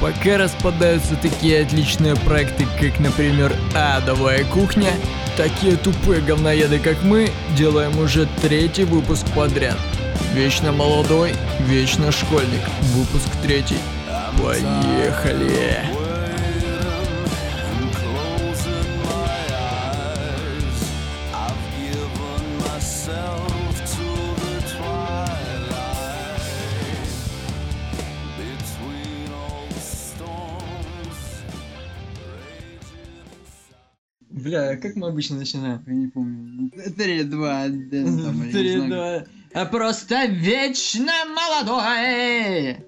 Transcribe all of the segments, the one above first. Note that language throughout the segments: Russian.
Пока распадаются такие отличные проекты, как, например, «Адовая кухня», такие тупые говноеды, как мы, делаем уже третий выпуск подряд. Вечно молодой, вечно школьник. Выпуск третий. Поехали! Бля, как мы обычно начинаем? Я не помню. Три, два, там, я не Три, знаю. два. А Просто вечно молодой,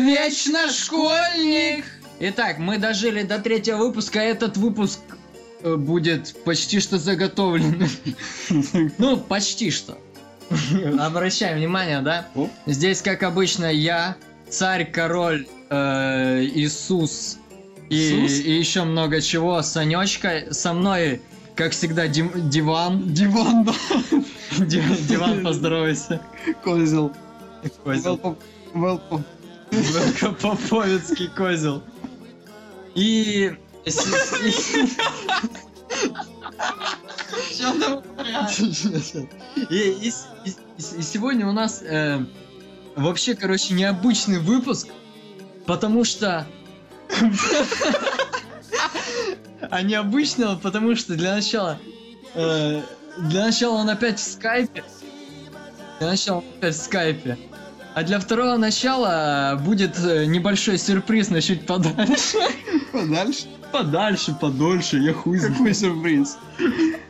вечно школьник. Итак, мы дожили до третьего выпуска. Этот выпуск э, будет почти что заготовлен. Ну, почти что. Обращаем внимание, да? Здесь, как обычно, я, царь, король, э, Иисус и, и еще много чего. Санечка, со мной, как всегда, Дим- диван. Диван, да. Ди- Диван, поздоровайся. Козел. Козел. Велпоп. Поповецкий козел. И... И сегодня у нас э, вообще, короче, необычный выпуск, потому что... А необычного, потому что для начала... э, для начала он опять в скайпе. Для начала он опять в скайпе. А для второго начала будет э, небольшой сюрприз на чуть подальше. Подальше. Подальше, подольше, я хуй знаю. Какой сюрприз.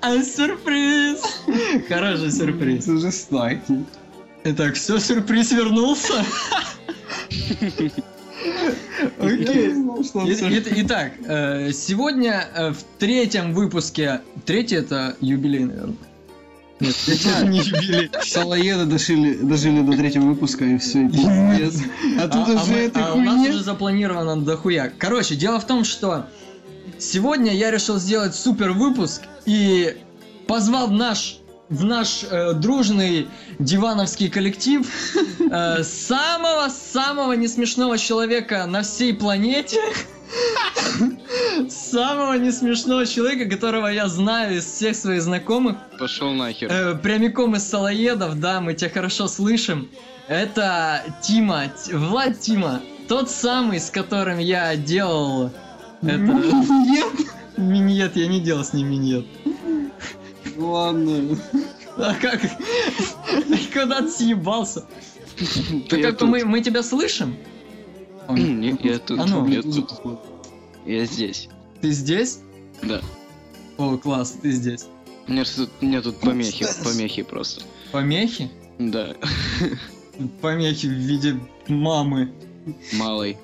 А сюрприз! Хороший сюрприз. Это жестокий. Итак, все, сюрприз вернулся. Окей. Итак, э, сегодня э, в третьем выпуске... Третий это юбилей, наверное. Нет, это не юбилей. Салаеды дожили, дожили до третьего выпуска и все, и пиздец. А тут А- а уже мы- этой а у нас уже запланировано дохуя. Короче, дело в том, что сегодня я решил сделать супер выпуск и позвал в наш в наш э, дружный дивановский коллектив э, самого-самого несмешного человека на всей планете. Самого несмешного человека, которого я знаю из всех своих знакомых. Пошел нахер. Э, прямиком из Салаедов, да, мы тебя хорошо слышим. Это Тима, Т- Влад Тима, тот самый, с которым я делал это... Нет. Миньет, я не делал с ним миньет. Ладно. А как? Куда ты съебался? Да Так тут. мы, мы тебя слышим? Не, я тут, А ну. я тут, я здесь. Ты здесь? Да. О, класс, ты здесь. У меня тут, у меня тут помехи, помехи просто. Помехи? Да, Помехи в виде мамы. малый.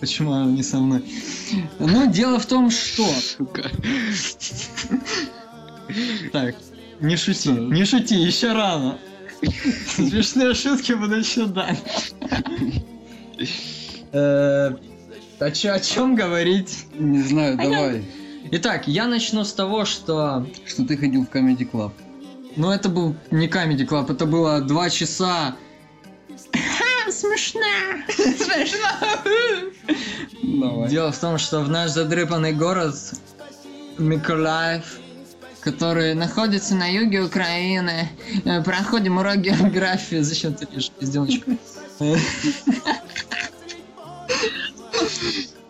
Почему она не со мной? Ну, дело в том, что... Сука. Так, не шути, не шути, еще рано. Смешные шутки будут еще дальше. А чё, о чем говорить? Не знаю, давай. Итак, я начну с того, что... Что ты ходил в Comedy Club. Ну, это был не Comedy Club, это было два часа... Смешно! Смешно! Дело в том, что в наш задрыпанный город Миколаев, который находится на юге Украины, э, проходим урок географии. Зачем ты пишешь пизденочку?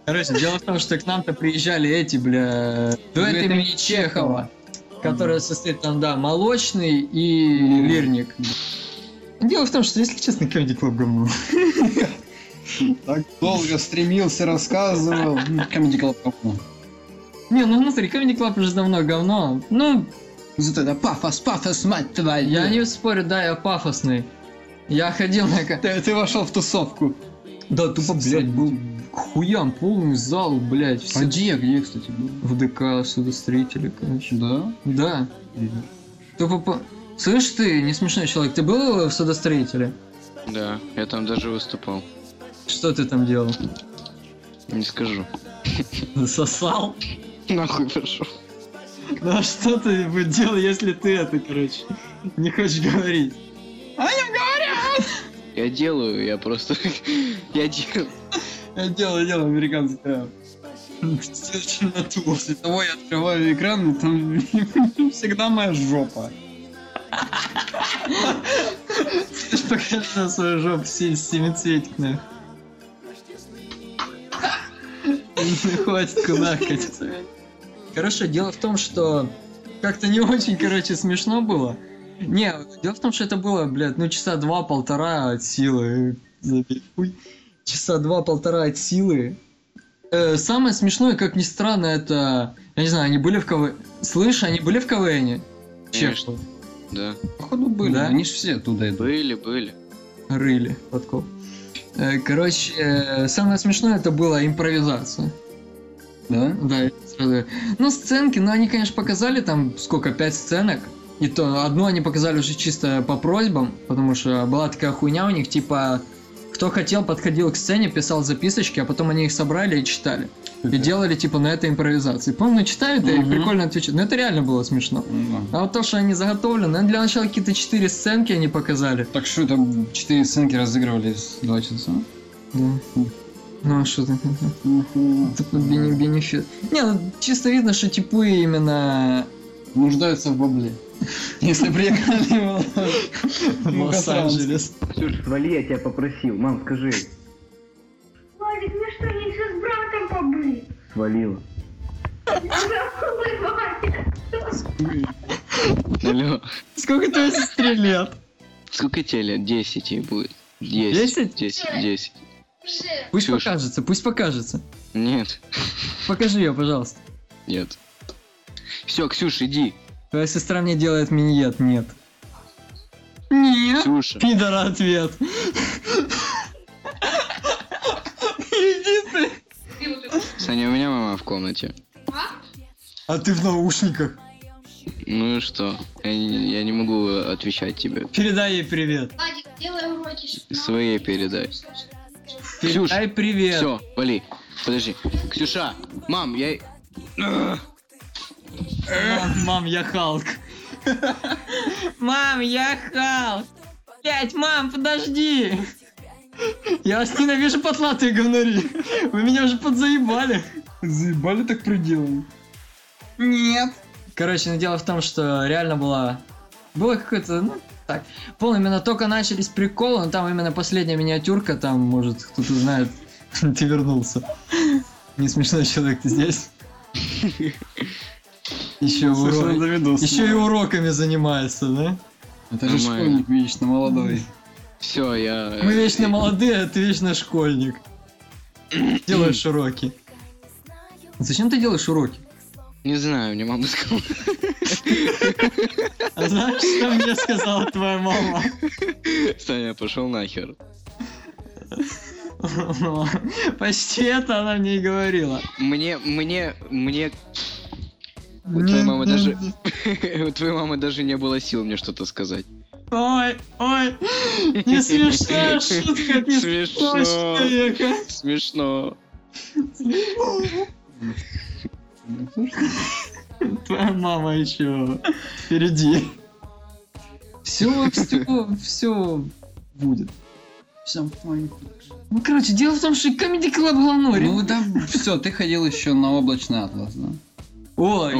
Короче, дело в том, что к нам-то приезжали эти, бля, дуэт имени Чехова, который состоит там, да, молочный и лирник. Дело в том, что, если честно, Comedy Club говно. Так долго стремился, рассказывал. Comedy Club говно. Не, ну смотри, Comedy Club уже давно говно. Ну, Зато это пафос, пафос, мать твою. Я не спорю, да, я пафосный. Я ходил на... ка- Ты, ты вошел в тусовку. Да, тупо, блядь, был хуям полный зал, блядь. А Все... где, где, кстати, был? В ДК судостроители, короче. Да? Да. Тупо по... Слышь ты, не смешной человек, ты был в судостроителе? Да, я там даже выступал. Что ты там делал? Не скажу. Сосал? Нахуй пошел. Ну а что ты бы делал, если ты это, короче, не хочешь говорить? Я делаю, я просто... Я делаю. Я делаю, делаю американский рэп. Темноту. После того я открываю экран, и там всегда моя жопа. Слышь, покажи на свою жопу се- семицветик, нахуй. Ну, Хватит кудахать. Короче, дело в том, что как-то не очень, короче, смешно было. Не, дело в том, что это было, блядь, ну часа два-полтора от силы. Часа два-полтора от силы. Э, самое смешное, как ни странно, это... Я не знаю, они были в КВ... Слышь, они были в КВНе? Конечно. Да. Походу были, Да? они же все оттуда идут. Были, были. Рыли подкоп. Э, Короче, э, самое смешное это была импровизация. Да? Да, сразу- Ну, сценки, ну, они, конечно, показали там, сколько, пять сценок. И то одну они показали уже чисто по просьбам, потому что была такая хуйня у них, типа, кто хотел, подходил к сцене, писал записочки, а потом они их собрали и читали. И делали, типа, на этой импровизации. Помню, читают и прикольно отвечают. Но это реально было смешно. Ну. А вот то, что они заготовлены, ну, для начала какие-то четыре сценки они показали. Так что это четыре сценки разыгрывались два часа? Да. Ну, а что ты? Это бени- бенефит. Не, ну чисто видно, что типы именно Нуждаются в бабле. Если приехали в Лос-Анджелес. Ксюш, свали, я тебя попросил. Мам, скажи. Владик, ну что, нельзя с братом побыть? Свалила. Алло. Сколько твоей сестре лет? Сколько тебе лет? 10 ей будет. 10? Десять? 10, 10. Пусть Ксюш. покажется, пусть покажется. Нет, Покажи ее, пожалуйста. нет. Все, Ксюш, иди. Твоя сестра мне делает миньет, нет. Нет. Ксюша. Пидора ответ. Иди ты. Саня, у меня мама в комнате. А ты в наушниках. Ну и что? Я не, я не могу отвечать тебе. Передай ей привет. Владик, делай уроки. Своей передай. Ксюш, Передай привет. Все, вали. Подожди. Ксюша, мам, я... Мам, мам, я Халк. Мам, я Халк. Блять, мам, подожди. Я вас ненавижу, потлатые говнари. Вы меня уже подзаебали. Заебали так пределами. Нет. Короче, ну дело в том, что реально было... Было какое-то, ну, так. Помню, именно только начались приколы, но там именно последняя миниатюрка, там, может, кто-то знает, ты вернулся. Не смешной человек, ты здесь. Еще, Слышал, уро... за видос. Еще и уроками занимается, да? Это же школьник вечно молодой. Все, я... Мы вечно молодые, а ты вечно школьник. Делаешь уроки. Зачем ты делаешь уроки? Не знаю, мне мама сказала. А знаешь, что мне сказала твоя мама? Саня, пошел нахер. Почти это она мне и говорила. Мне, мне, мне... У твоей мамы даже... У твоей мамы даже не было сил мне что-то сказать. Ой, ой, не смешная шутка, не Смешно. человека. Смешно. Твоя мама еще впереди. Все, все, все будет. Все, Ну, короче, дело в том, что Comedy Club говно. Ну да, все, ты ходил еще на облачный атлас, да? Ой,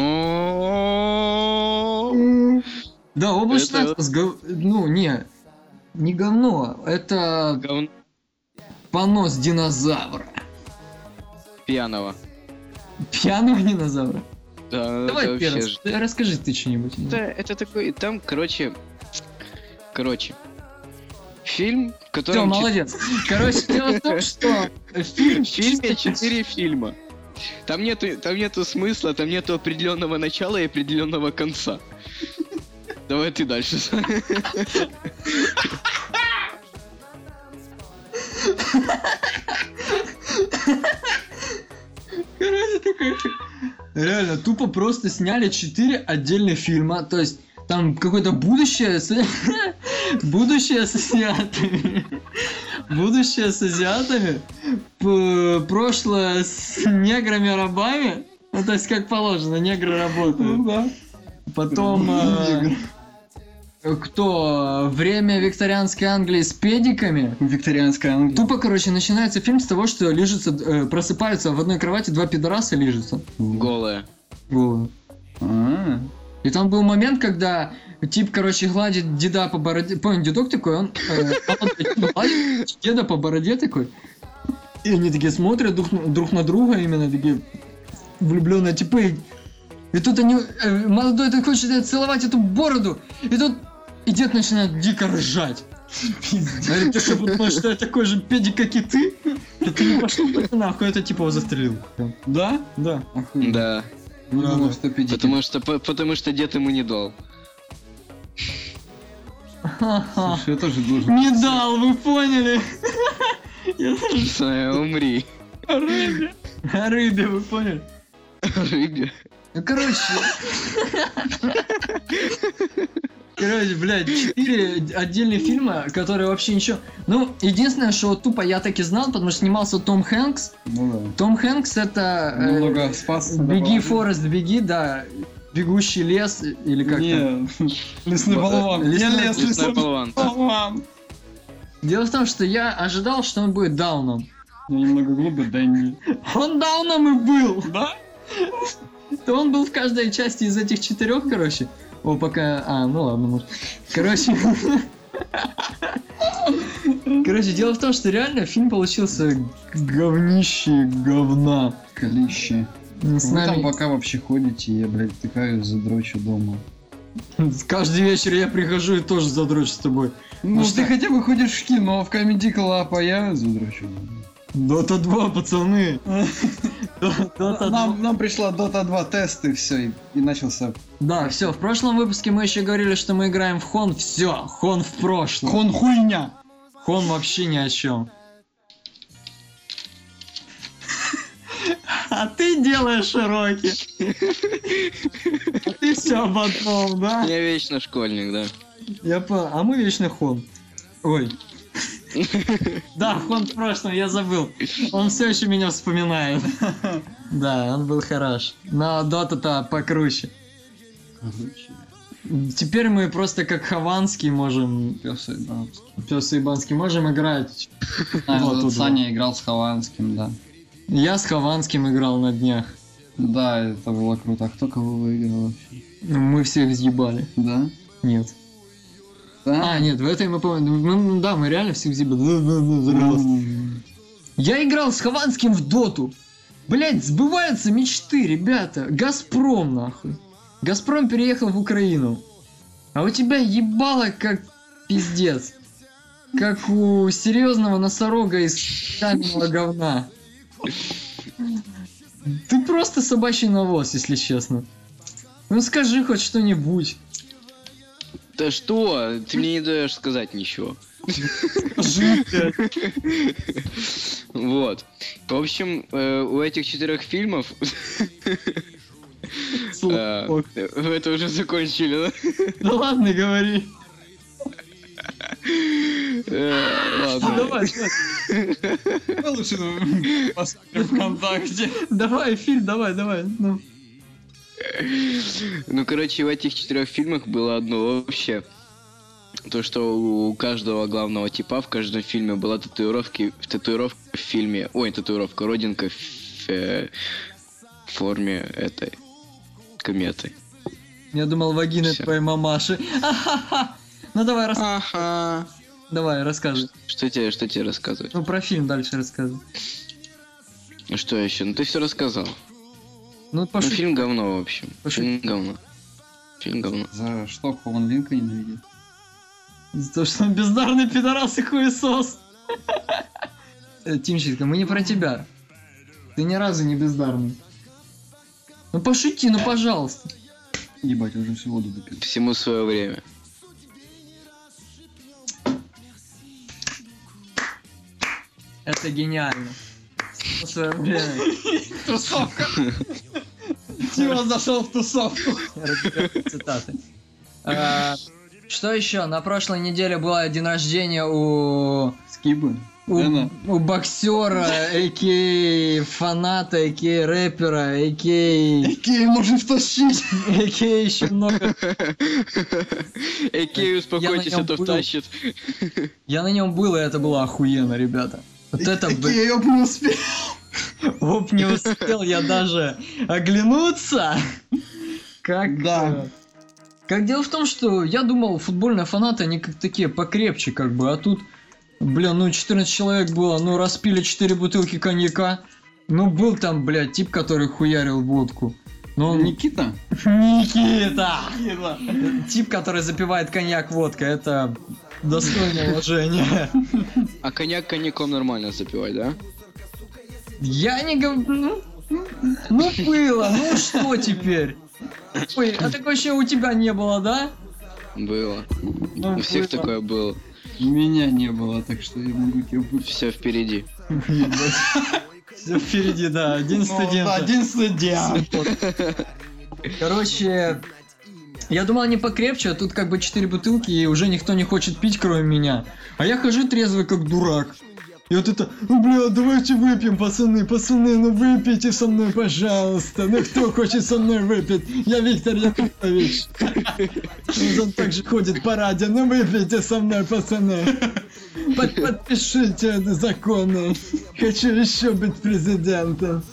да, облачный Это- атлас, гов- ну, не, не говно, это говно понос динозавра. пьяного. Пьяного динозавра. Да, Давай первый, вообще ж- расскажи ты что-нибудь. Это, это такой, там, короче, короче, фильм, в Все, молодец. Короче, дело в том, что фильм в фильме четыре фильма. Там нету, там нету смысла, там нету определенного начала и определенного конца. Давай ты дальше. Короче, Реально, тупо просто сняли четыре отдельных фильма. То есть, там какое-то будущее с... Будущее с азиатами. Будущее с азиатами. Прошлое с неграми-рабами. Ну, то есть, как положено, негры работают. да. Потом... э, кто время викторианской Англии с педиками. Викторианская Англия. Тупо, короче, начинается фильм с того, что лежится, э, просыпаются в одной кровати два пидораса лежатся. Голая. Голые. А, И там был момент, когда тип, короче, гладит деда по бороде. Понял, дедок такой, он э, гладит деда по бороде такой. И они такие смотрят друг, на- друг на друга, именно такие влюбленные типы. И тут они, э, молодой такой хочет целовать эту бороду. И тут и дед начинает дико ржать. Говорит, ты что, думаешь, что я такой же педик, как и ты? Да ты не пошел нахуй, это типа его застрелил. да? Да. Да. Ну, Да, да. что педики. Потому что, по- потому что дед ему не дал. Слушай, я тоже должен. Не дал, вы поняли? Я Саня, умри. рыбе. Рыбе, вы поняли? Рыбе. Ну, короче. Короче, блядь, четыре отдельных фильма, которые вообще ничего... Ну, единственное, что тупо я так и знал, потому что снимался Том Хэнкс. Ну Том Хэнкс это... да. э, Немного спас. Беги, Форест, беги, да. Бегущий лес, или как там. Не, лесной Б- болван. лесной- Я лес, Лесной лесной болван. болван. Дело в том, что я ожидал, что он будет дауном. Я немного глупый, да не. Он дауном и был! Да? То он был в каждой части из этих четырех, короче. О, пока... А, ну ладно, может. Короче... Короче, дело в том, что реально фильм получился говнище говна. Калище. С Вы там пока вообще ходите, я, блядь, тыкаю задрочу дома. Каждый вечер я прихожу и тоже задрочу с тобой. Ну, что? ты хотя бы ходишь в кино, в Comedy Club, а я задрочу дома. Дота 2, пацаны. Дота 2. Нам, нам пришла Dota 2 тесты, все, и, и начался Да, все, в прошлом выпуске мы еще говорили, что мы играем в Хон. Все, Хон в прошлом. хон хуйня. Хон вообще ни о чем. А ты делаешь широкий. А ты все об одном, да? Я вечно школьник, да. Я понял. А мы вечно Хон. Ой. Да, Хон в прошлом, я забыл. Он все еще меня вспоминает. Да, он был хорош. Но Дота-то покруче. Теперь мы просто как Хованский можем... Пес и бабский. Пес Ибанский можем играть. А, Вот Саня играл с Хованским, да. Я с Хованским играл на днях. Да, это было круто. А кто кого выиграл вообще? Мы всех въебали. Да? Нет. Да? А, нет, в этой мы помним. ну, Да, мы реально всех въебали. Я играл с Хованским в доту. Блять, сбываются мечты, ребята. Газпром, нахуй. Газпром переехал в Украину. А у тебя ебало как пиздец. Как у серьезного носорога из каменного говна. Ты просто собачий навоз, если честно. Ну скажи хоть что-нибудь. Да что? Ты мне не даешь сказать ничего. Вот. В общем, э, у этих четырех фильмов... э, Вы это уже закончили, да? Да ладно, говори. Э, Ладно. Давай, давай. Лучше посмотрим ВКонтакте. Давай, фильм, давай, давай. Ну. Ну, короче, в этих четырех фильмах было одно общее. То, что у каждого главного типа в каждом фильме была татуировки, татуировка в фильме, ой, татуировка, родинка в э, форме этой кометы. Я думал, вагина Всё. твоей мамаши. Ахаха. Ну давай, рас... Ага. давай, рассказывай. Что тебе, что тебе рассказывать? Ну про фильм дальше рассказывай. Ну что еще? Ну ты все рассказал. Ну Ну, пошли. фильм говно, в общем. Пошли. Фильм говно. Фильм говно. За что Хон Линка ненавидит? За то, что он бездарный пидорас и хуесос. Э, Тимченко, мы не про тебя. Ты ни разу не бездарный. Ну пошути, ну пожалуйста. Ебать, уже всю воду допил. Всему свое время. Это гениально. Тусовка! Тима зашел в тусовку. Цитаты. А, Что еще? На прошлой неделе было день рождения у... Скибы. У, Дэна. у боксера, а.к.а. фаната, а.к.а. рэпера, а.к.а. Какие можно втащить? а.к.а. еще много. Экей, успокойтесь, а то втащит. Я на нем был, и это было охуенно, ребята. Вот это, Какие я бы не успел. оп, не успел я даже оглянуться. Как... Да. Как дело в том, что я думал, футбольные фанаты, они как такие покрепче, как бы, а тут, блин, ну 14 человек было, ну распили 4 бутылки коньяка. Ну был там, блядь, тип, который хуярил водку. Но он... Никита? Никита! Тип, который запивает коньяк водкой, это достойное уважение. А коньяк коньяком нормально запивать, да? Я не говорю... Ну, ну было, ну что теперь? Ой, а такое еще у тебя не было, да? Было. Ну, У всех было. такое было. Меня не было, так что я могу тебе. Все впереди. Все впереди, да, один Ну, студент. Один студент. Короче, я думал, они покрепче, а тут как бы четыре бутылки, и уже никто не хочет пить, кроме меня. А я хожу трезвый, как дурак. И вот это, ну, бля, давайте выпьем, пацаны, пацаны, ну выпейте со мной, пожалуйста. Ну кто хочет со мной выпить? Я Виктор Яковлевич. Он также ходит по радио, ну выпейте со мной, пацаны. Под- подпишите законы. Хочу еще быть президентом.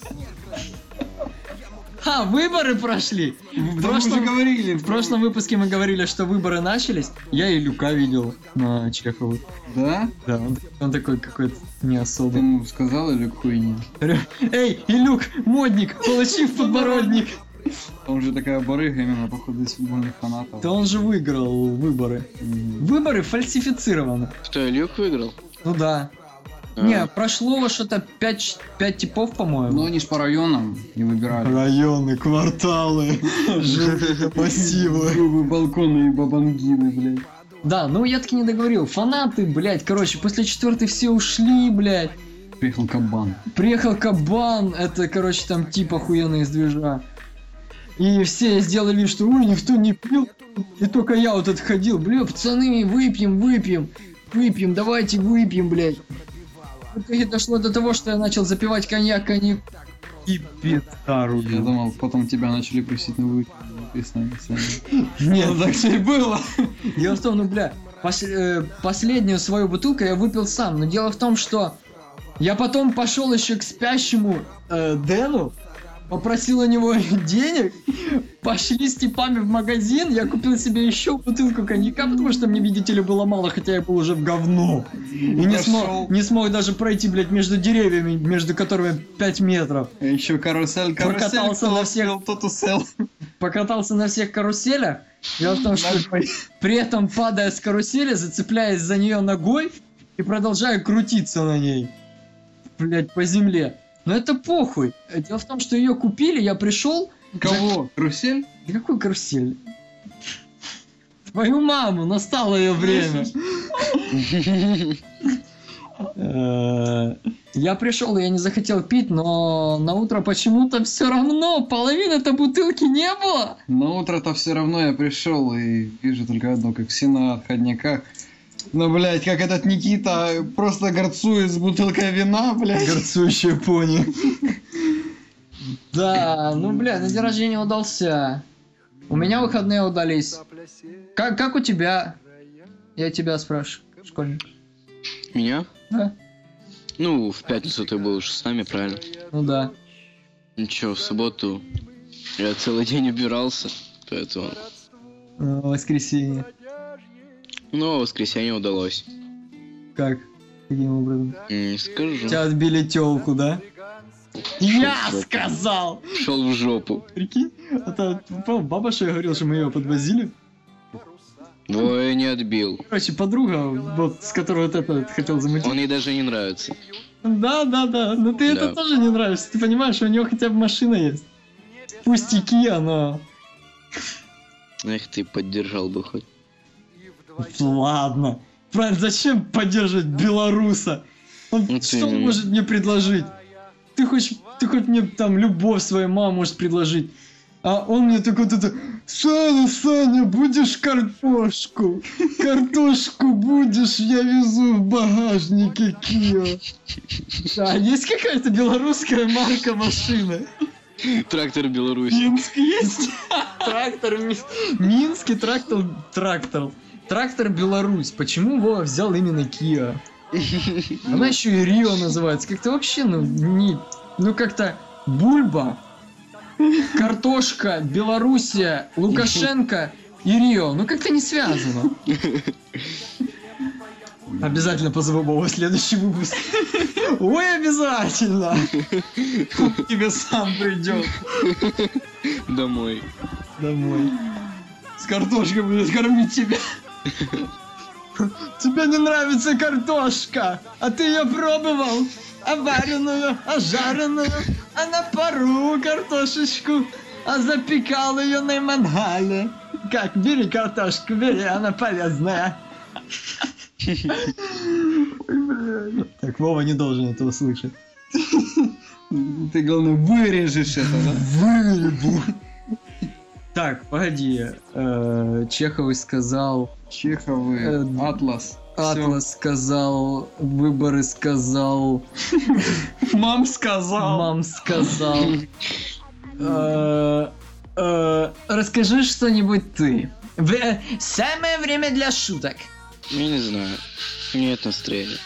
А, выборы прошли. В Да прошлом, говорили. в прошлом выпуске мы говорили, что выборы начались. Я и Люка видел на Чехову. Да? Да, он, он такой какой-то не Ты особо. ему сказал или хуйня? Говорю, Эй, Илюк, модник, получи в подбородник. Там же такая барыга именно, походу, из футбольных фанатов. Да он же выиграл выборы. Выборы фальсифицированы. Что, Люк выиграл? Ну да. Не, прошло что-то 5, типов, по-моему. Ну, они ж по районам не выбирали. Районы, кварталы, массивы. Грубые балконы и бабангины, блядь. Да, ну я таки не договорил. Фанаты, блядь, короче, после четвертой все ушли, блядь. Приехал кабан. Приехал кабан, это, короче, там тип охуенный из движа. И все сделали вид, что ой, никто не пил. И только я вот этот ходил, бля, пацаны, выпьем, выпьем, выпьем, давайте выпьем, блядь. Дошло до того, что я начал запивать коньяк, коньяк. И петару. Я думал, потом тебя начали просить на сам, сам. Нет, так все и было. Дело в том, ну бля, пос- э, последнюю свою бутылку я выпил сам, но дело в том, что я потом пошел еще к спящему э, Дэну, попросил у него денег, пошли с типами в магазин, я купил себе еще бутылку коньяка, потому что мне, видите ли, было мало, хотя я был уже в говно. И не смог, не смог даже пройти, блядь, между деревьями, между которыми 5 метров. А еще карусель, карусель. Прокатался на всех. Тот усел. Покатался на всех каруселях. Дело в том, что при этом падая с карусели, зацепляясь за нее ногой и продолжаю крутиться на ней. Блять, по земле. Но это похуй. Дело в том, что ее купили, я пришел. Кого? Карусель? Какой карусель? Твою маму, настало ее время. Я пришел, я не захотел пить, но на утро почему-то все равно половины-то бутылки не было. На утро-то все равно я пришел и вижу только одно, как все на отходняках. Ну, блядь, как этот Никита просто горцует с бутылкой вина, блядь. Горцующая пони. Да, ну, бля, на день рождения удался. У меня выходные удались. Как, как у тебя? Я тебя спрашиваю, школьник. Меня? Да? Ну, в пятницу ты был уже с нами, правильно? Ну да. Ничего, в субботу я целый день убирался, поэтому... Э, Воскресенье. Ну, а воскресенье удалось. Как? Каким образом? Не скажу. Тебя отбили телку, да? Я сказал! Шел в жопу. Прикинь, это по- баба что я говорил, что мы ее подвозили. Двое не отбил. Короче, подруга, вот с которой вот это хотел замутить. Он ей даже не нравится. Да, да, да. Но ты это Да. тоже не нравишься. Ты понимаешь, у него хотя бы машина есть. Пустяки, но... Эх, ты поддержал бы хоть. Ладно. Правильно, зачем поддерживать белоруса? Он Ну, что ты- он может мне предложить? Ты хоть, ты хоть мне там любовь свою маму можешь предложить. А он мне такой вот это, Саня, Саня, будешь картошку? Картошку будешь, я везу в багажнике Кио. Да, есть какая-то белорусская марка машины? Трактор Беларусь. Минск есть? Трактор Ми- Минский трактор трактор. Трактор Беларусь. Почему Вова взял именно Kia? Она еще и Рио называется. Как-то вообще, ну, не... Ну, как-то Бульба, картошка, Белоруссия, Лукашенко и Рио. Ну, как-то не связано. Обязательно позову Вову в следующий выпуск. Ой, обязательно. Он тебе сам придет Домой. домой. С картошкой будет кормить тебя. Тебе не нравится картошка, а ты ее пробовал? А вареную, а жареную, а на пару картошечку, а запекал ее на мангале. Как, бери картошку, бери, она полезная. Так, Вова не должен этого слышать. Ты, главное, вырежешь это, да? Вырежу. Так, погоди. э, Чеховый сказал, Чеховы, Э, Атлас. Атлас сказал, выборы сказал, Всё. Мам сказал. мам сказал. Э, Расскажи что-нибудь ты. Самое время для шуток. Я не знаю. Нет настроения.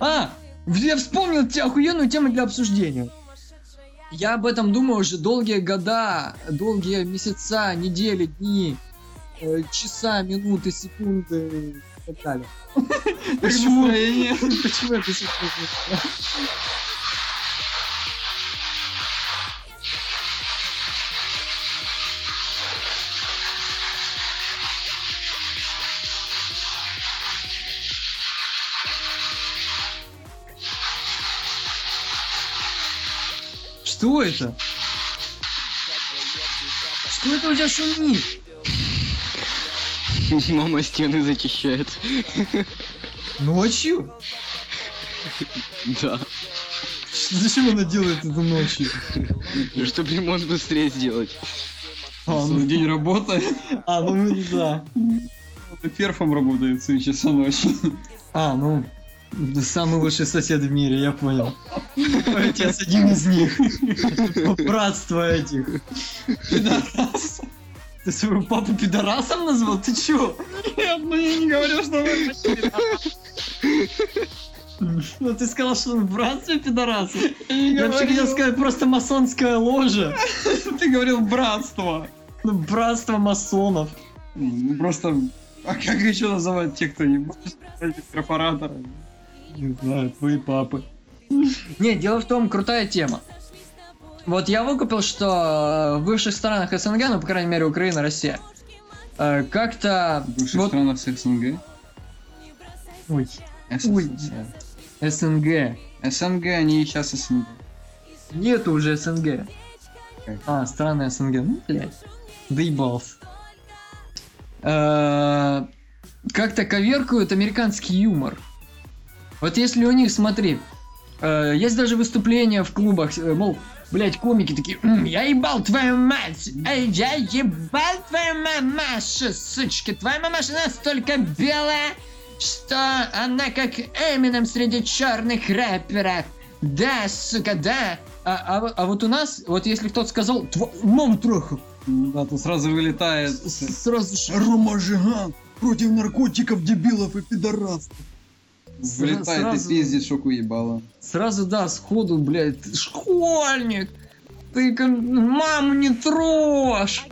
А, я вспомнил тебе охуенную тему для обсуждения. Я об этом думаю уже долгие года, долгие месяца, недели, дни, э, часа, минуты, секунды и так далее. Почему? Почему это секунды? Что это? Что это у тебя шумит? Мама стены зачищает. Ночью? Да. Зачем она делает это ночью? Чтобы ремонт быстрее сделать. А, ну, день работает. а, ну да. Перфом работает с часа ночи. А, ну, самый лучший сосед в мире, я понял. Твой отец один из них. Братство этих. Пидорас. Ты своего папу пидорасом назвал? Ты чё? Нет, ну я не говорю, что вы Ну ты сказал, что он в братстве пидораса. не Я вообще хотел сказать просто масонская ложа. Ты говорил братство. Ну, братство масонов. Ну, Просто... А как еще называть тех, кто не может эти корпораторы? Не знаю, твои папы. Не, дело в том, крутая тема. Вот я выкупил, что в бывших странах СНГ, ну, по крайней мере, Украина, Россия, э, как-то... В бывших Вот, странах СНГ. ой, СССР. СНГ. СНГ, они и сейчас СНГ. Нету уже СНГ. Как? А, страны СНГ. Ну, блядь. Доебался. Э, Как-то коверкают американский юмор. Вот если у них, смотри, э, есть даже выступления в клубах, э, мол, блять, комики такие, «М, я ебал твою мать, эй, я ебал твою мамашу, сучка, твоя мамаша настолько белая, что она как Эминем среди черных рэперов. Да, сука, да. А, а, а вот у нас, вот если кто-то сказал, «Тво- маму трахал, Да, тут сразу вылетает. с- сразу же Рома Жиган против наркотиков, дебилов и пидорасов. Вылетает сразу- и пиздит, шок уебало. Сразу, да, сходу, блядь, ты школьник, ты маму не трожь,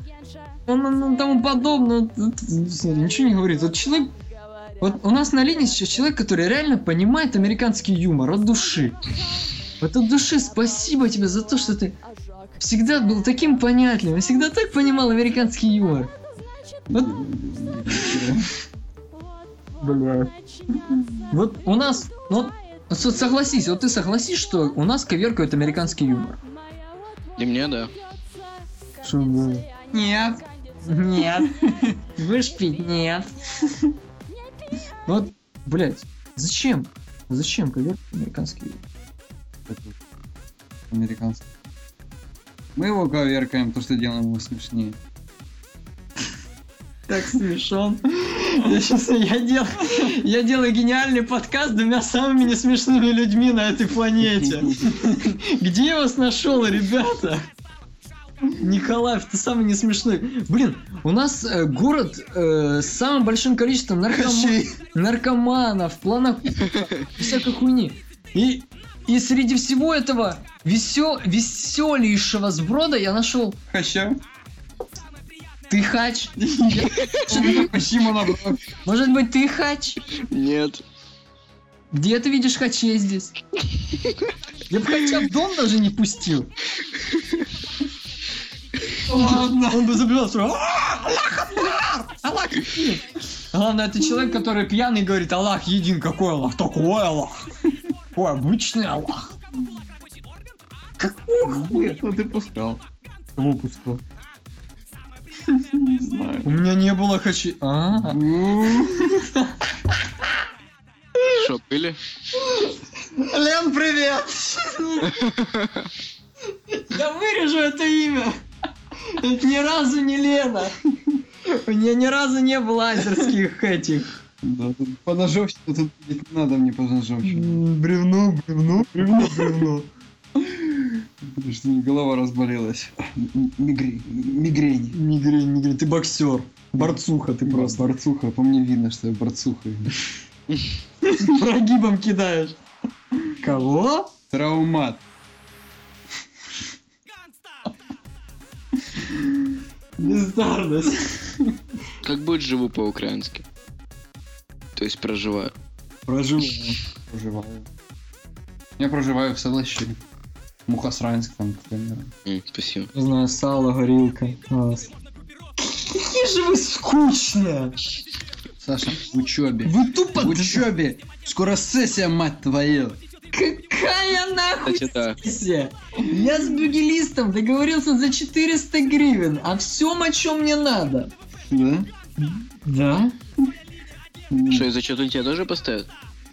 ну, ну, ну, тому подобное. Ничего не говорит. Вот человек, вот у нас на линии сейчас человек, который реально понимает американский юмор от души. Вот от души спасибо тебе за то, что ты всегда был таким понятливым, всегда так понимал американский юмор. Вот, бля. Вот у нас, ну, согласись, вот ты согласись, что у нас коверкают американский юмор. Для меня, да. Что? Нет. Нет. Будешь пить? Нет. Вот, блять, зачем? Зачем коверкать американский юмор? Американский. Мы его коверкаем, то, что делаем его смешнее. Так смешон. Я сейчас я дел, я делаю гениальный подкаст с двумя самыми несмешными людьми на этой планете. Где я вас нашел, ребята? Николаев, ты самый несмешной. Блин, у нас э, город э, с самым большим количеством наркома- наркоманов, планов, всякой хуйни. И, и среди всего этого весел, веселейшего сброда я нашел Хача? Ты хач. Может быть, ты хач? Нет. Где ты видишь хачей здесь? Я бы хача в дом даже не пустил. Ладно. Он бы забежал сразу. «А, Аллах Акбар! Аллах един!» Главное, это человек, который пьяный говорит, Аллах един. Какой Аллах? Такой Аллах. Какой обычный Аллах. Какого хуя? Что ты пускал? Кого пускал? Не знаю. У меня не было хачей. А, Что, были? Лен, привет! Я вырежу это имя. Это ни разу не Лена. У нее ни разу не было азерских этих. Да, тут поножовщина, тут не надо мне поножовщину. М, Бревно, бревно, бревно, бревно. Что голова разболелась. Мигрень. Мигрень. Мигрень, мигрень, ты боксер. Борцуха ты Просто борцуха, по мне видно, что я борцуха. Прогибом кидаешь. Кого? Траумат. Бездарность. Как будет живу по-украински? То есть проживаю. Прожил. Проживаю. Я проживаю в селищі. Мухосранск там, к примеру. М, спасибо. Не знаю, сало, горилка. Класс. Какие же вы скучные! Саша, в учебе. Вы тупо... В учебе. Скоро сессия, мать твою. Какая нахуй да. сессия? Я с бюгелистом договорился за 400 гривен, а всем, о чем мне надо. Да? Да? Что, из-за чего тебя тоже поставят?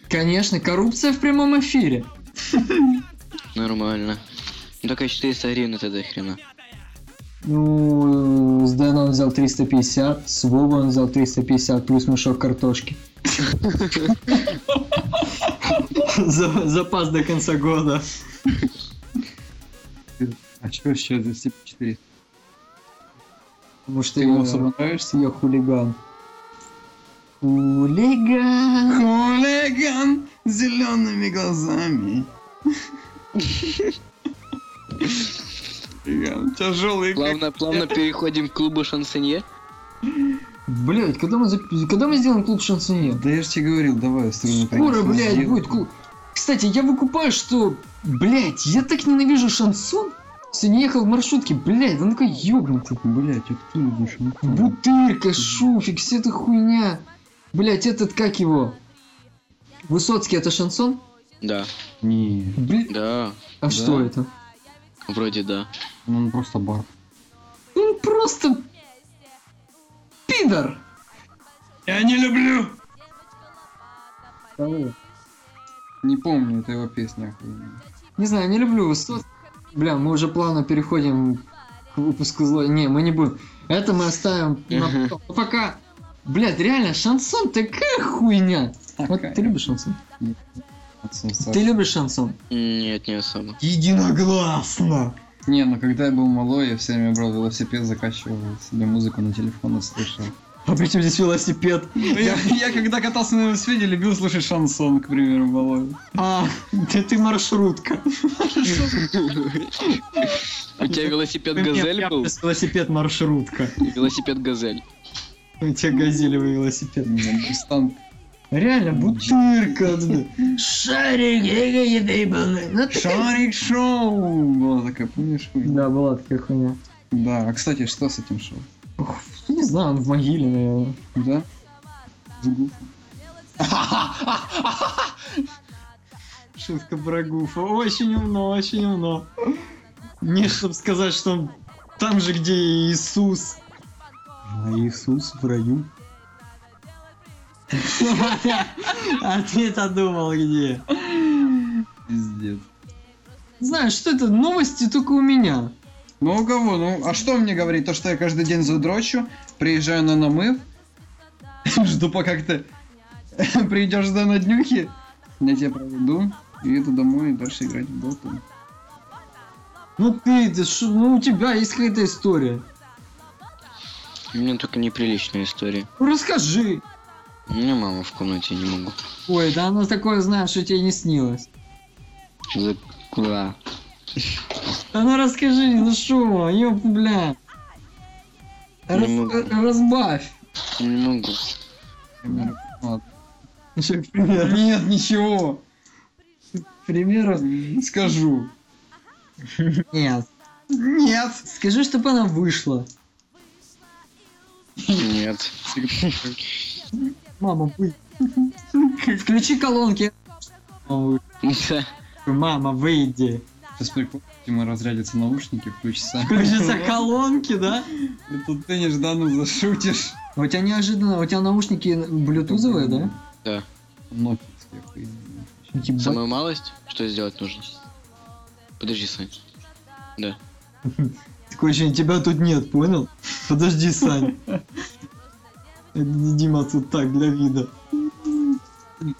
Конечно, коррупция в прямом эфире. Нормально. Ну только 400 гривен это до хрена. Ну, с Дэна он взял 350, с Вовой он взял 350, плюс мешок картошки. За- Запас до конца года. А что еще за 4? Потому что Ты ему особо нравишься? я хулиган. Хулиган. Хулиган с зелеными глазами. Тяжелый. Плавно, плавно переходим к клубу шансонье. Блять, когда мы, зап- когда мы сделаем клуб шансонье? Да я же тебе говорил, давай. Скоро, блядь, Сделаем. будет клуб. Кстати, я выкупаю, что, блять, я так ненавижу шансон. Сегодня ехал в маршрутке, блять, он такой ёбнутый. Блять, а кто любишь? Бутырка, шуфик, вся эта хуйня. Блять, этот как его? Высоцкий это шансон? Да, Не, Блин, да, а Да. что это? вроде да. ну он просто бар. Он просто пидор. Я не люблю! Не помню, это его песня. Не знаю, не люблю Высоцкий. Бля, мы уже плавно переходим к выпуску злой. Не, мы не будем. Это мы оставим на потом. Ну, Пока. Блядь, реально, шансон такая хуйня. Вот Такая. ты любишь шансон? Саши. Ты любишь шансон? Нет, не особо. Единогласно. Не, ну когда я был малой, я все время брал велосипед, закачивал себе музыку на телефон и слушал. А при чем здесь велосипед? Я, я когда катался на велосипеде, любил слушать шансон, к примеру, малой. А, ты, ты маршрутка. У тебя велосипед газель был? велосипед маршрутка. Велосипед газель. У тебя газелевый велосипед. Мустанг. Реально, бутырка. Шарик, ебаный. Ну, Шарик шоу! Была такая, помнишь? хуйня? Да, была такая хуйня. Да, а кстати, что с этим шоу? Не знаю, он в могиле, наверное. Да? Гуфом. Шутка про Гуфа. Очень умно, очень умно. Не, чтобы сказать, что он там же, где Иисус. А Иисус в раю. А ты-то думал где? Пиздец. Знаешь, что это новости только у меня. Ну у кого? Ну, а что мне говорить? То, что я каждый день задрочу, приезжаю на намыв, жду пока ты придешь до на днюхи, я тебя проведу, и иду домой и дальше играть в доту. Ну ты, ты шо, ну у тебя есть какая-то история. У меня только неприличная история. Ну расскажи. У меня мама в комнате, не могу. Ой, да она такое знает, что тебе не снилось. За- Куда? Да ну расскажи, ну шо, ёп, бля. Раз- Не могу. разбавь. Не могу. Нет, ничего. К примеру. Скажу. Нет. Нет. Скажи, чтобы она вышла. Нет. Мама, вы. Включи колонки. Мама, вы- Да. Мама, выйди. Сейчас прикол, Тима разрядятся наушники, включится. Включится колонки, да? И тут ты нежданно зашутишь. А У тебя неожиданно, у тебя наушники блютузовые, да? Да. Нокиевские хуйни. Ебать. Самую малость, что сделать нужно? Подожди, Сань. Да. Такое ощущение, тебя тут нет, понял? Подожди, Сань. Дима тут так для вида.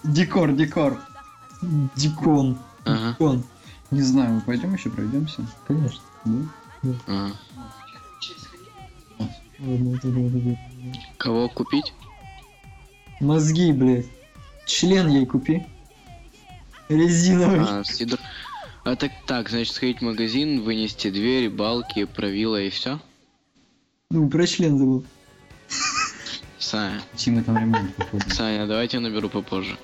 Декор, декор. Дикон. Ага. Дикон. Не знаю, мы пойдем еще пройдемся. Конечно. Да? ага. Вот это. Кого купить? Мозги, блядь. Член ей купи. Резиновый. А, Сидор. А так, так, значит, сходить в магазин, вынести двери, балки, правила и все? Ну, про член забыл. Саня, Тима там ремонт походу. Саня, давайте я наберу попозже.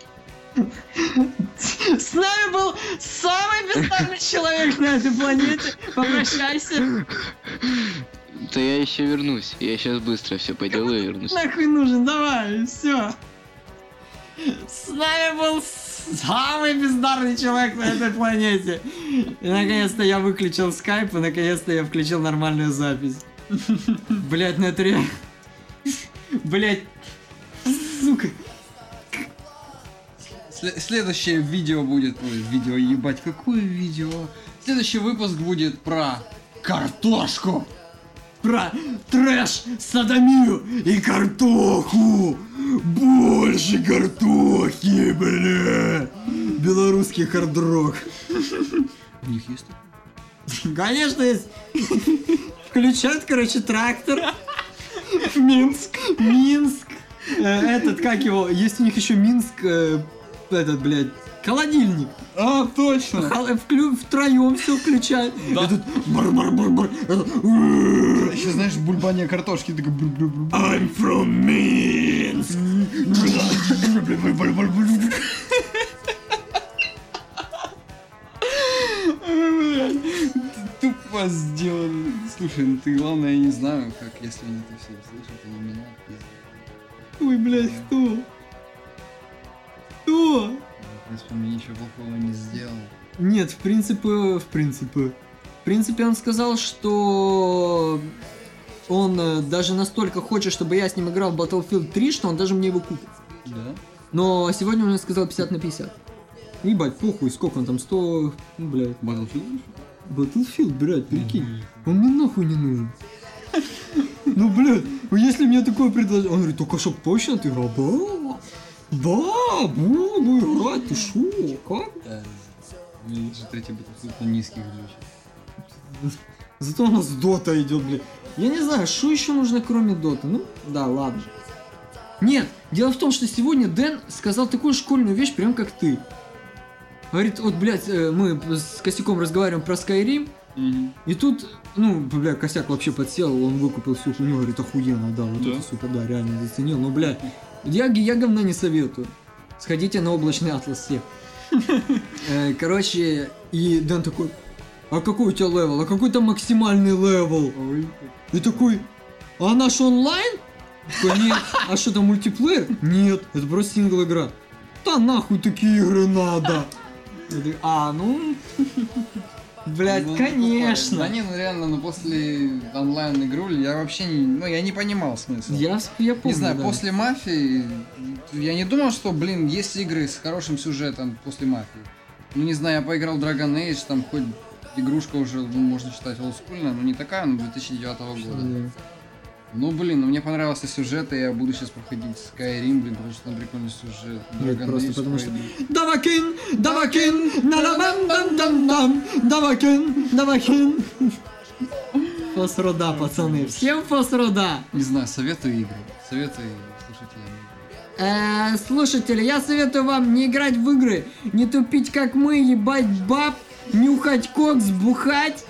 С нами был самый бездарный человек на этой планете. Попрощайся. Да я еще вернусь. Я сейчас быстро все поделаю и вернусь. Нахуй нужен, давай, все. С нами был самый бездарный человек на этой планете. И наконец-то я выключил скайп, и наконец-то я включил нормальную запись. Блять, это реально... Блять, сука. Сле- следующее видео будет... Ой, видео, ебать, какое видео? Следующий выпуск будет про картошку. Про трэш, садомию и картоху. Больше картохи, бля. Белорусский хардрок. У них есть Конечно есть. Включают, короче, трактор. Минск. Минск. Э, Этот, как его, есть у них еще Минск, э, этот, блядь, холодильник. А, точно! Вклю- Втроем все включают. Да. Тут бар-бар-бар-бар. Еще знаешь, бульбания картошки. I'm from Minsk. Тупо сделали. Слушай, ну ты главное, я не знаю, как если они это все услышат, они меня. Ой, блядь, кто? Кто? В принципе, мне ничего плохого не сделал. Нет, в принципе, в принципе. В принципе, он сказал, что он э, даже настолько хочет, чтобы я с ним играл в Battlefield 3, что он даже мне его купит. Да? Но сегодня он мне сказал 50 на 50. Ебать, похуй, сколько он там, 100, ну, блядь. Battlefield? Battlefield, блядь, прикинь. Он мне нахуй не нужен. Ну, блядь, ну, если мне такое предложение... Он говорит, только чтоб точно ты играл. Да, да, буду играть, ты шо, как? Мне же третий Battlefield на низких глючит. Зато у нас дота идет, блядь. Я не знаю, что еще нужно кроме доты. Ну, да, ладно. Нет, дело в том, что сегодня Дэн сказал такую школьную вещь, прям как ты. Говорит, вот, блядь, э, мы с Косяком разговариваем про Skyrim, и тут, ну, бля, Косяк вообще подсел, он выкупил всю хуйню, говорит, охуенно, да, вот Да? это супер, да, реально заценил. Но, бля, я, я говна не советую. Сходите на облачный атлас все. Э, Короче, и Дэн такой, а какой у тебя level? А какой там максимальный левел? И такой, а наш онлайн? Такой, нет. А что там мультиплеер? Нет, это просто сингл игра. Да нахуй такие игры надо. Я А, ну... Блять, Ну, конечно. Да не, ну реально, ну после онлайн игры я вообще не, ну я не понимал смысла. Я, я помню, не знаю, да. после мафии я не думал, что, блин, есть игры с хорошим сюжетом после мафии. Ну не знаю, я поиграл в Dragon Age, там хоть игрушка уже, ну, можно считать, олдскульная, но не такая, но 2009 года. Ну, блин, ну мне понравился сюжет, и я буду сейчас проходить Skyrim, блин, потому что там прикольный сюжет. Нет, Dragon просто Age потому что-. Давакин, Давакин, на дам дам дам Давакин, Давакин. Фосрода, пацаны. Всем фосрода. Не знаю, советую игры. Советую слушателям. Э, слушатели, я советую вам не играть в игры, не тупить как мы, ебать баб, нюхать кокс, бухать.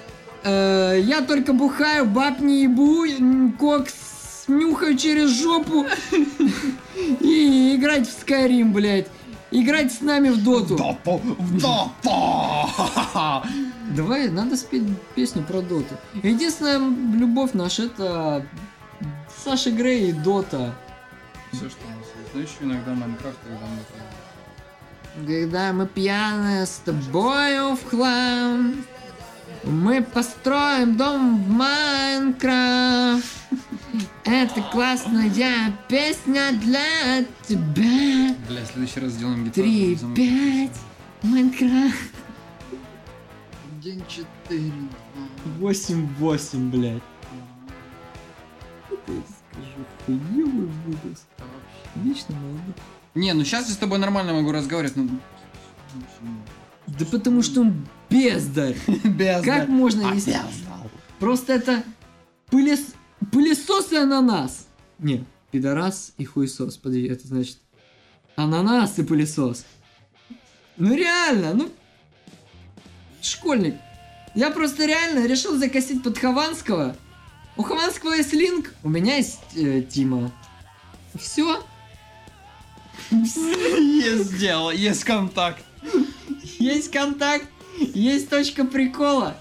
Э, я только бухаю, баб не ебу, кокс нюхаю через жопу и играть в Skyrim, блядь. Играть с нами в доту. Допа! Допа! Давай, надо спеть песню про доту. Единственная любовь наша это Саша Грей и Дота. Все, что у нас есть. Ну, еще иногда Майнкрафт, когда мы Когда мы пьяные с тобою в хлам, мы построим дом в Майнкрафт. Это классная песня для тебя. Бля, в следующий раз сделаем гитару. Три, пять, Майнкрафт. День четыре. Восемь, восемь, блядь. Это я скажу, хуёвый выпуск. Вечно молодой. Не, ну сейчас я с тобой нормально могу разговаривать, ну... Да потому что он бездарь. Без Как можно А, вести? Просто это пылес... пылесос и ананас. Не, пидорас и хуесос. Подожди, это значит ананас и пылесос. Ну реально, ну... Школьник. Я просто реально решил закосить под Хованского. У Хованского есть линк, у меня есть э, Тима. Все. Есть дело, есть контакт. Есть контакт, есть точка прикола.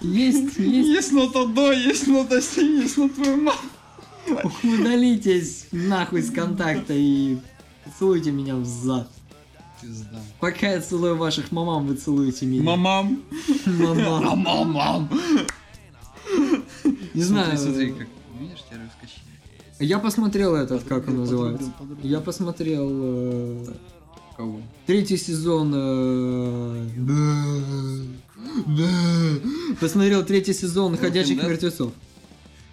Есть, есть. Есть нота до, есть нота си, есть на твою маму. Удалитесь нахуй с контакта и целуйте меня в зад. Пизда. Пока я целую ваших мамам, вы целуете меня. Мамам. Мамам. Мам, мам. Не знаю. Смотри, смотри, как... Видишь, тебя раскачали. Я посмотрел этот, как он называется. Я посмотрел э, Кого? третий сезон. э. Посмотрел третий сезон Ходячих мертвецов.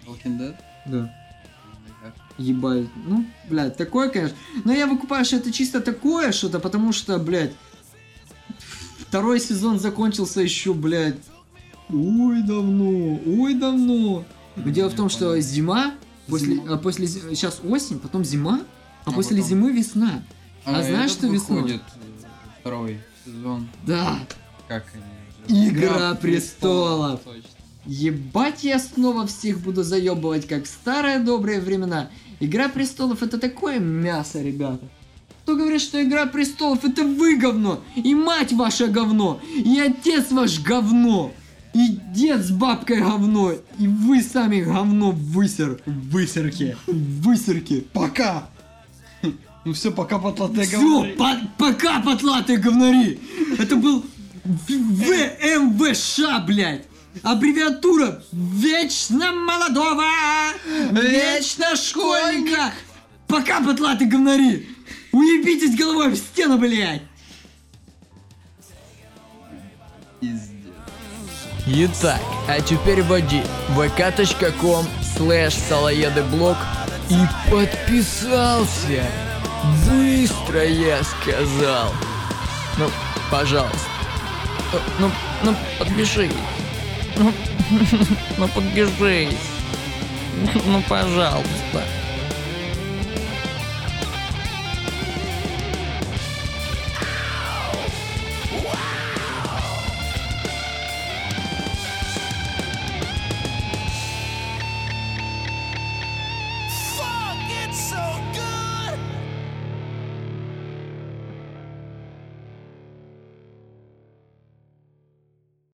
Walking Dead? Да. Ебать. Ну, блядь, такое, конечно. Но я выкупаю, что это чисто такое что-то, потому что, блядь, второй сезон закончился еще, блядь, ой, давно, ой, давно. Но Дело в том, что зима, после, Зима. а после сейчас осень, потом зима, а, А после потом? зимы весна. А знаешь, этот что весной? Второй сезон. Да, Как они? Игра престолов. Точно. Ебать, я снова всех буду заебывать, как в старые добрые времена. Игра престолов это такое мясо, ребята. Кто говорит, что Игра престолов это вы говно, и мать ваша говно, и отец ваш говно, и дед с бабкой говно, и вы сами говно в высер, в высерке, в высерке. Пока! Ну все, пока потлатые Все, пока, потлатые говнари! Это был ВМВШ, блядь! Аббревиатура Вечно молодого! Вечно школьника! Пока, потлатые говнари! Уебитесь головой в стену, блядь! Итак, а теперь вводи vk.com салоедыблог и подписался. Быстро я сказал. Ну, пожалуйста. Ну, ну, ну подпишись. Ну, ну подпишись. Ну, пожалуйста.